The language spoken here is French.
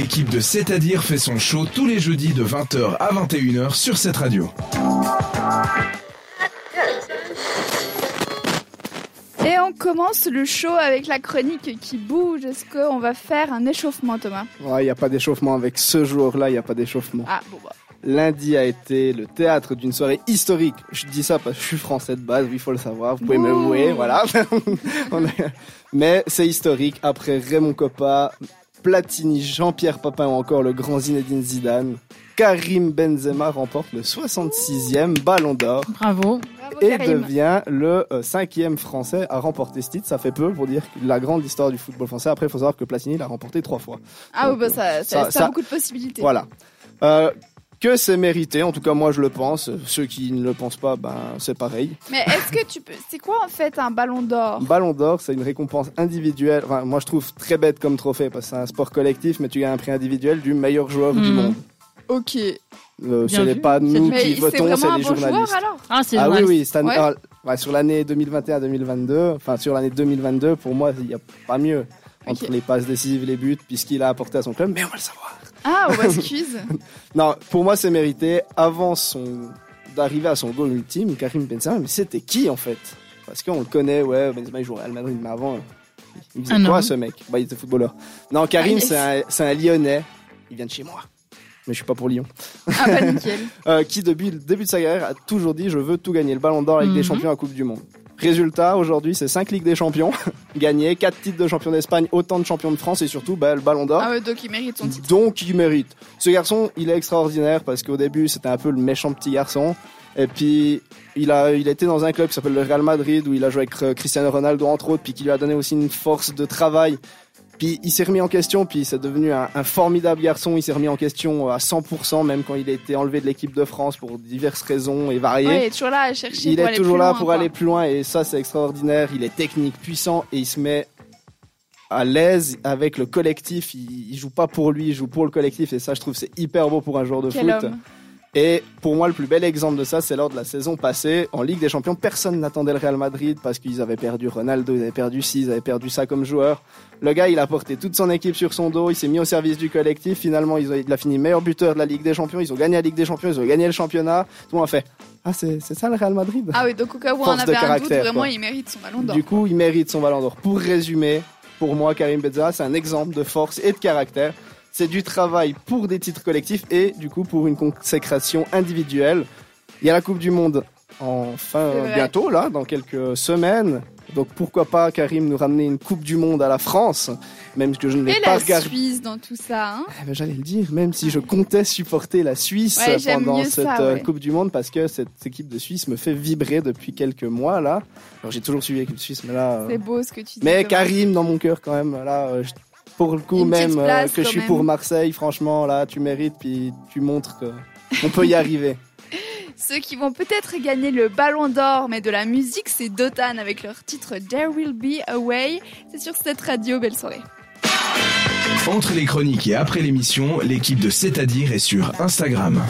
L'équipe de C'est-à-dire fait son show tous les jeudis de 20h à 21h sur cette radio. Et on commence le show avec la chronique qui bouge. Est-ce qu'on va faire un échauffement, Thomas? Ouais, il n'y a pas d'échauffement avec ce jour-là, il n'y a pas d'échauffement. Ah, bon, bah. Lundi a été le théâtre d'une soirée historique. Je dis ça parce que je suis français de base, oui, il faut le savoir. Vous pouvez me louer, voilà. Mais c'est historique. Après Raymond Coppa, Platini, Jean-Pierre Papin ou encore le grand Zinedine Zidane, Karim Benzema remporte le 66e Ballon d'Or Bravo. Et devient le euh, cinquième Français à remporter ce titre. Ça fait peu pour dire la grande histoire du football français. Après, il faut savoir que Platini l'a remporté trois fois. Ah, oui, bah, ça, ça, Ça- pas beaucoup de possibilités. Voilà. Euh, que c'est mérité, en tout cas moi je le pense. Ceux qui ne le pensent pas, ben c'est pareil. Mais est-ce que tu peux. C'est quoi en fait un ballon d'or? Ballon d'or, c'est une récompense individuelle. Enfin, moi je trouve très bête comme trophée parce que c'est un sport collectif, mais tu gagnes un prix individuel du meilleur joueur du Mhm. monde. Ok. Euh, ce n'est pas nous Mais qui c'est votons, c'est les bon joueur journalistes. alors? Ah, Ah oui, oui, année- Ouais. ah, sur l'année 2021-2022, enfin sur l'année 2022, pour moi, il n'y a pas mieux entre les passes décisives, les buts, puisqu'il a apporté à son club, mais on va le savoir. Ah, on excuse. Non, pour moi, c'est mérité. Avant son d'arriver à son goal ultime, Karim Benzema, mais c'était qui en fait? Parce qu'on le connaît, ouais, Benzema il joue au Real Madrid, mais avant, il faisait Un quoi ce mec? Bah, il était footballeur. Non, Karim, Ah, yes. c'est un, Lyonnais. Il vient de chez moi. Mais je suis pas pour Lyon. Ah, bah nickel. Euh, qui, depuis le début de sa carrière, a toujours dit Je veux tout gagner. Le ballon d'or avec des Mhm. champions à Coupe du Monde. Résultat, aujourd'hui, c'est 5 Ligues des Champions gagnés, 4 titres de champion d'Espagne, autant de champions de France et surtout bah, le ballon d'or. Ah, ouais, donc il mérite son titre. Donc il mérite. Ce garçon, il est extraordinaire parce qu'au début, c'était un peu le méchant petit garçon. Et puis, il a, il était dans un club qui s'appelle le Real Madrid où il a joué avec euh, Cristiano Ronaldo entre autres, puis qui lui a donné aussi une force de travail. Puis il s'est remis en question, puis c'est devenu un, un formidable garçon. Il s'est remis en question à 100%, même quand il a été enlevé de l'équipe de France pour diverses raisons et variées. Ouais, il est toujours là à chercher. Il pour est aller toujours plus là loin, pour quoi. aller plus loin et ça c'est extraordinaire. Il est technique, puissant et il se met à l'aise avec le collectif. Il, il joue pas pour lui, il joue pour le collectif et ça je trouve c'est hyper beau pour un joueur de Quel foot. homme. Et pour moi le plus bel exemple de ça c'est lors de la saison passée en Ligue des Champions. Personne n'attendait le Real Madrid parce qu'ils avaient perdu Ronaldo, ils avaient perdu ci, ils avaient perdu ça comme joueur. Le gars il a porté toute son équipe sur son dos, il s'est mis au service du collectif. Finalement ils ont- il a fini meilleur buteur de la Ligue des Champions. Ils ont gagné la Ligue des Champions, ils ont gagné le championnat. Tout le monde a fait ah c'est ça le Real Madrid? Ah oui, donc au cas où on Force avait un doute, vraiment, quoi. il mérite son ballon d'or. Du coup, il mérite son ballon d'or. Pour résumer, pour moi, Karim Benzema, c'est un exemple de force et de caractère. C'est du travail pour des titres collectifs et du coup pour une consécration individuelle. Il y a la Coupe du Monde enfin C'est vrai. bientôt là, dans quelques semaines. Donc pourquoi pas Karim nous ramener une Coupe du Monde à la France, même que je ne l'ai Et pas la regardé. Suisse dans tout ça, hein Eh ben, J'allais le dire, même si je comptais supporter la Suisse Ouais, pendant cette ça, euh, ouais. Coupe du Monde parce que cette équipe de Suisse me fait vibrer depuis quelques mois là. Alors j'ai toujours suivi l'équipe de Suisse, mais là. euh, C'est beau ce que tu dis. mais. Karim dans mon cœur quand même. Là, euh, je- pour le coup même euh, place, que je suis même. pour Marseille, franchement là, tu mérites puis tu montres que on peut y arriver. Ceux qui vont peut-être gagner le ballon d'or, mais de la musique, c'est Dotan avec leur titre There Will Be a Way. C'est sur cette radio. Belle soirée. Entre les chroniques et après l'émission, l'équipe de C'est-à-dire est sur Instagram.